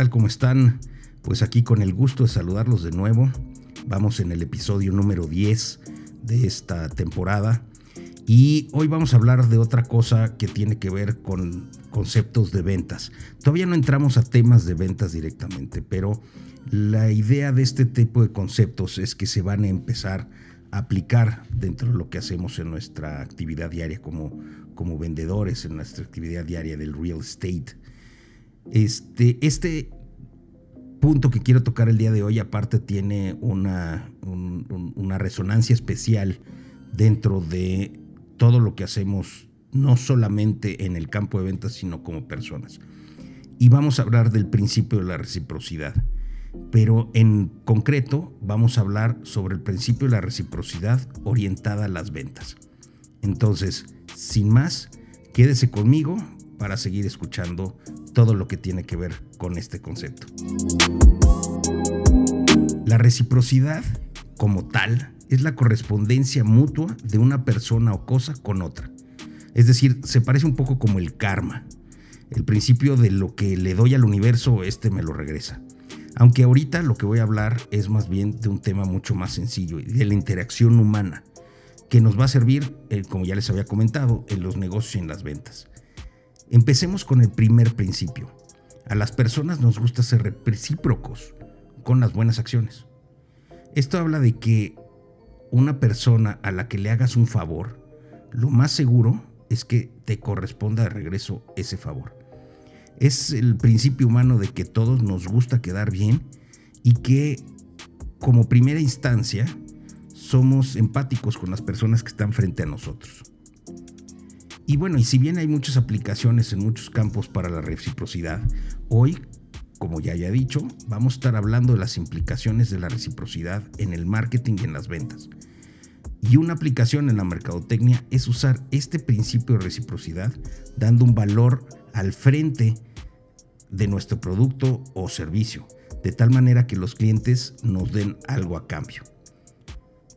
Hola, ¿qué tal? ¿Cómo están? Pues aquí con el gusto de saludarlos de nuevo. Vamos en el episodio número 10 de esta temporada. Y hoy vamos a hablar de otra cosa que tiene que ver con conceptos de ventas. Todavía no entramos a temas de ventas directamente, pero la idea de este tipo de conceptos es que se van a empezar a aplicar dentro de lo que hacemos en nuestra actividad diaria como, como vendedores, en nuestra actividad diaria del real estate. Este, este punto que quiero tocar el día de hoy aparte tiene una, una resonancia especial dentro de todo lo que hacemos, no solamente en el campo de ventas, sino como personas. Y vamos a hablar del principio de la reciprocidad. Pero en concreto vamos a hablar sobre el principio de la reciprocidad orientada a las ventas. Entonces, sin más, quédese conmigo para seguir escuchando todo lo que tiene que ver con este concepto. La reciprocidad, como tal, es la correspondencia mutua de una persona o cosa con otra. Es decir, se parece un poco como el karma, el principio de lo que le doy al universo, este me lo regresa. Aunque ahorita lo que voy a hablar es más bien de un tema mucho más sencillo, de la interacción humana, que nos va a servir, eh, como ya les había comentado, en los negocios y en las ventas. Empecemos con el primer principio. A las personas nos gusta ser recíprocos con las buenas acciones. Esto habla de que una persona a la que le hagas un favor, lo más seguro es que te corresponda de regreso ese favor. Es el principio humano de que todos nos gusta quedar bien y que como primera instancia somos empáticos con las personas que están frente a nosotros. Y bueno, y si bien hay muchas aplicaciones en muchos campos para la reciprocidad, hoy, como ya haya dicho, vamos a estar hablando de las implicaciones de la reciprocidad en el marketing y en las ventas. Y una aplicación en la mercadotecnia es usar este principio de reciprocidad dando un valor al frente de nuestro producto o servicio, de tal manera que los clientes nos den algo a cambio.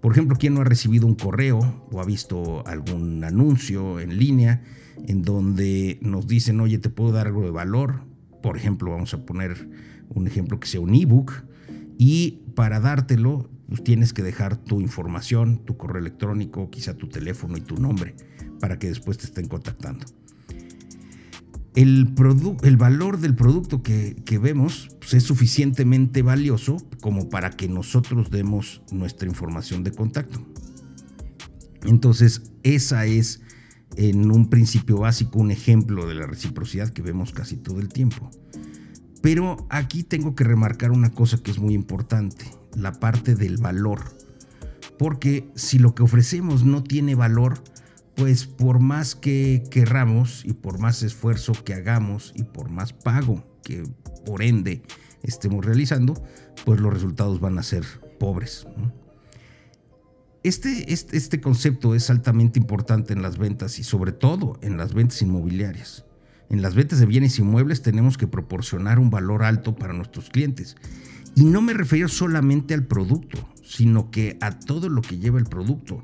Por ejemplo, ¿quién no ha recibido un correo o ha visto algún anuncio en línea en donde nos dicen, oye, te puedo dar algo de valor? Por ejemplo, vamos a poner un ejemplo que sea un ebook y para dártelo pues tienes que dejar tu información, tu correo electrónico, quizá tu teléfono y tu nombre para que después te estén contactando el, valor del producto que, vemos pues, es suficientemente valioso como para que nosotros demos nuestra información de contacto. Entonces, esa es en un principio básico un ejemplo de la reciprocidad que vemos casi todo el tiempo. Pero aquí tengo que remarcar una cosa que es muy importante, la parte del valor. Porque si lo que ofrecemos no tiene valor, pues por más que querramos y por más esfuerzo que hagamos y por más pago que por ende estemos realizando, pues los resultados van a ser pobres. Este, este, este, concepto es altamente importante en las ventas y sobre todo en las ventas inmobiliarias. En las ventas de bienes inmuebles tenemos que proporcionar un valor alto para nuestros clientes. Y no me refiero solamente al producto, sino que a todo lo que lleva el producto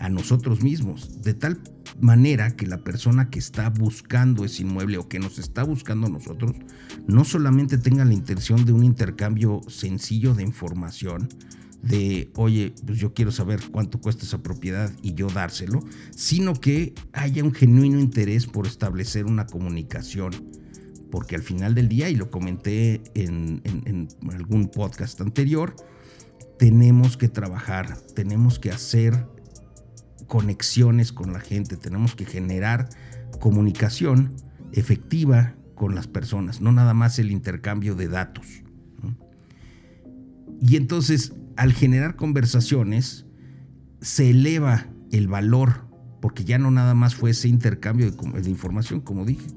a nosotros mismos, de tal manera que la persona que está buscando ese inmueble o que nos está buscando a nosotros, no solamente tenga la intención de un intercambio sencillo de información, de, oye, pues yo quiero saber cuánto cuesta esa propiedad y yo dárselo, sino que haya un genuino interés por establecer una comunicación. Porque al final del día, y lo comenté en, en algún podcast anterior, tenemos que trabajar, tenemos que hacer conexiones con la gente, tenemos que generar comunicación efectiva con las personas, no nada más el intercambio de datos. Y entonces, al generar conversaciones, se eleva el valor, porque ya no nada más fue ese intercambio de, información, como dije.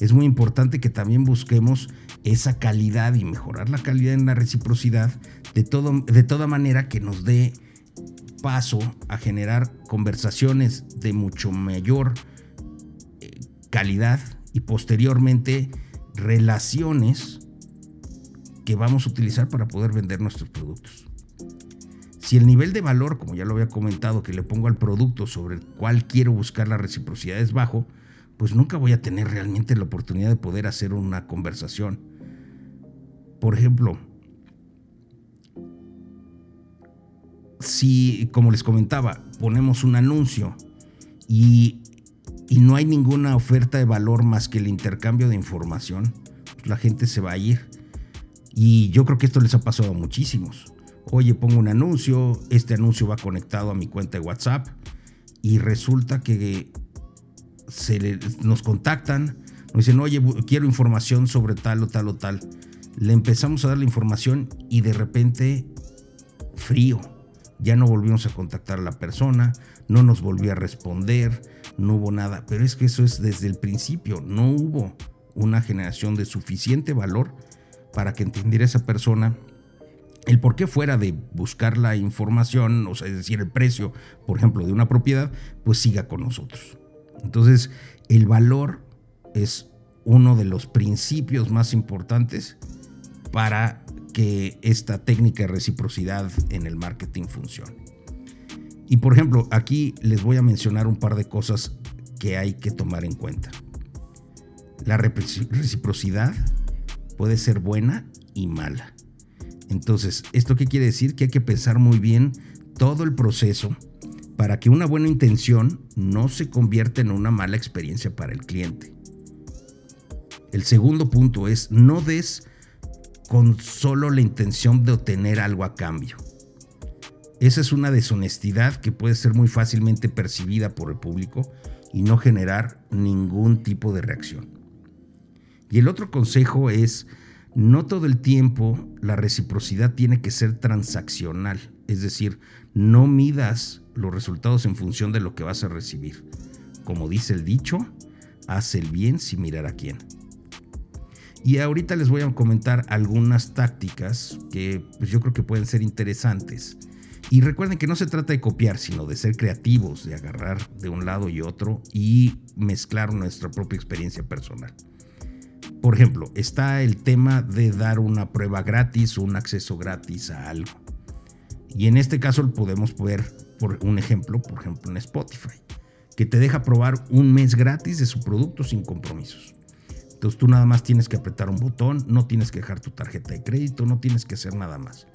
Es muy importante que también busquemos esa calidad y mejorar la calidad en la reciprocidad de, todo, de toda manera que nos dé paso a generar conversaciones de mucho mayor eh, calidad y posteriormente relaciones que vamos a utilizar para poder vender nuestros productos. Si el nivel de valor, como ya lo había comentado, que le pongo al producto sobre el cual quiero buscar la reciprocidad es bajo, pues nunca voy a tener realmente la oportunidad de poder hacer una conversación. por ejemplo, si, como les comentaba, ponemos un anuncio y, y, no hay ninguna oferta de valor más que el intercambio de información, pues la gente se va a ir. Y yo creo que esto les ha pasado a muchísimos. Oye, pongo un anuncio, este anuncio va conectado a mi cuenta de WhatsApp y resulta que se nos contactan, nos dicen, oye, quiero información sobre tal o tal o tal. Le empezamos a dar la información y de repente frío ya no volvimos a contactar a la persona, no nos volvió a responder, no hubo nada. Pero es que eso es desde el principio, no hubo una generación de suficiente valor para que entendiera esa persona el por qué fuera de buscar la información, o sea, es decir, el precio, por ejemplo, de una propiedad, pues siga con nosotros. Entonces, el valor es uno de los principios más importantes para que esta técnica de reciprocidad en el marketing funcione. Y por ejemplo, aquí les voy a mencionar un par de cosas que hay que tomar en cuenta. La reciprocidad puede ser buena y mala. Entonces, ¿esto qué quiere decir? Que hay que pensar muy bien todo el proceso para que una buena intención no se convierta en una mala experiencia para el cliente. El segundo punto es no des con solo la intención de obtener algo a cambio. Esa es una deshonestidad que puede ser muy fácilmente percibida por el público y no generar ningún tipo de reacción. Y el otro consejo es, no todo el tiempo la reciprocidad tiene que ser transaccional, es decir, no midas los resultados en función de lo que vas a recibir. Como dice el dicho, haz el bien sin mirar a quién. Y ahorita les voy a comentar algunas tácticas que pues, yo creo que pueden ser interesantes. Y recuerden que no se trata de copiar, sino de ser creativos, de agarrar de un lado y otro y mezclar nuestra propia experiencia personal. Por ejemplo, está el tema de dar una prueba gratis o un acceso gratis a algo. Y en este caso podemos ver por un ejemplo, por ejemplo en Spotify, que te deja probar un mes gratis de su producto sin compromisos. Entonces tú nada más tienes que apretar un botón, no tienes que dejar tu tarjeta de crédito, no tienes que hacer nada más.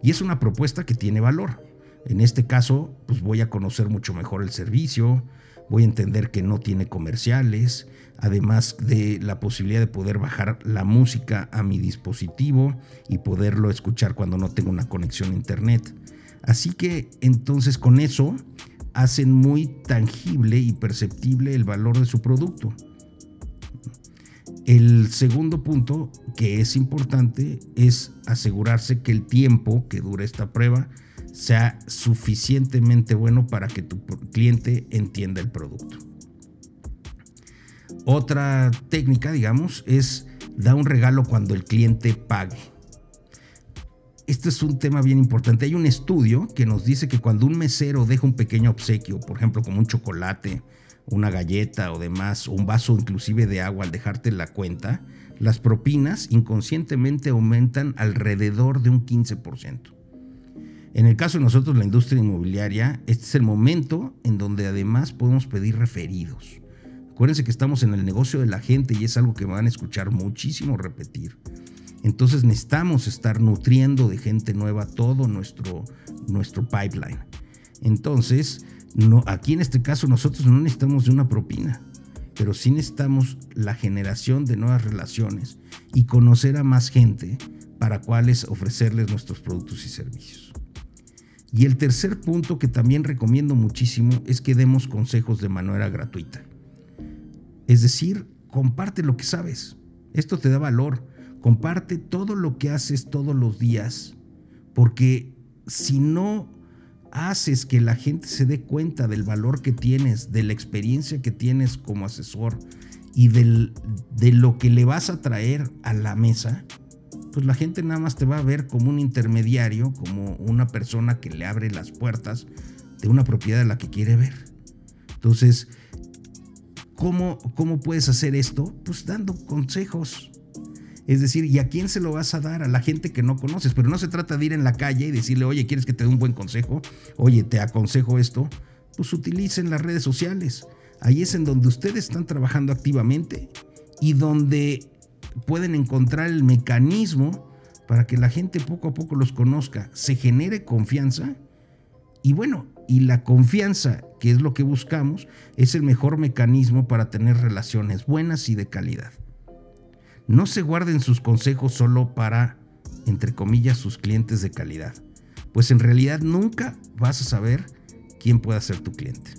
Y es una propuesta que tiene valor. En este caso, pues voy a conocer mucho mejor el servicio, voy a entender que no tiene comerciales, además de la posibilidad de poder bajar la música a mi dispositivo y poderlo escuchar cuando no tengo una conexión a internet. Así que entonces con eso hacen muy tangible y perceptible el valor de su producto. El segundo punto que es importante es asegurarse que el tiempo que dura esta prueba sea suficientemente bueno para que tu cliente entienda el producto. Otra técnica, digamos, es dar un regalo cuando el cliente pague. Este es un tema bien importante. Hay un estudio que nos dice que cuando un mesero deja un pequeño obsequio, por ejemplo, como un chocolate, una galleta o demás, un vaso inclusive de agua al dejarte la cuenta, las propinas inconscientemente aumentan alrededor de un 15%. En el caso de nosotros, la industria inmobiliaria, este es el momento en donde además podemos pedir referidos. Acuérdense que estamos en el negocio de la gente y es algo que van a escuchar muchísimo repetir. Entonces necesitamos estar nutriendo de gente nueva todo nuestro, nuestro pipeline. Entonces, no, aquí en este caso nosotros no necesitamos de una propina, pero sí necesitamos la generación de nuevas relaciones y conocer a más gente para cuales ofrecerles nuestros productos y servicios. Y el tercer punto que también recomiendo muchísimo es que demos consejos de manera gratuita. Es decir, comparte lo que sabes. Esto te da valor. Comparte todo lo que haces todos los días. Porque si no haces que la gente se dé cuenta del valor que tienes, de la experiencia que tienes como asesor y de lo que le vas a traer a la mesa, pues la gente nada más te va a ver como un intermediario, como una persona que le abre las puertas de una propiedad a la que quiere ver. Entonces, ¿cómo, cómo puedes hacer esto? Pues dando consejos, es decir, ¿y a quién se lo vas a dar? A la gente que no conoces. Pero no se trata de ir en la calle y decirle, oye, ¿quieres que te dé un buen consejo? Oye, te aconsejo esto. Pues utilicen las redes sociales. Ahí es en donde ustedes están trabajando activamente y donde pueden encontrar el mecanismo para que la gente poco a poco los conozca, se genere confianza y bueno, y la confianza, que es lo que buscamos, es el mejor mecanismo para tener relaciones buenas y de calidad. No se guarden sus consejos solo para, entre comillas, sus clientes de calidad, pues en realidad nunca vas a saber quién puede ser tu cliente.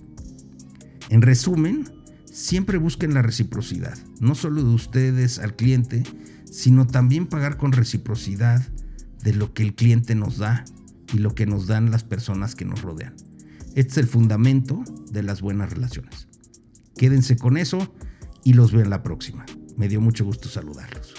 En resumen, siempre busquen la reciprocidad, no solo de ustedes al cliente, sino también pagar con reciprocidad de lo que el cliente nos da y lo que nos dan las personas que nos rodean. Este es el fundamento de las buenas relaciones. Quédense con eso y los veo en la próxima. Me dio mucho gusto saludarlos.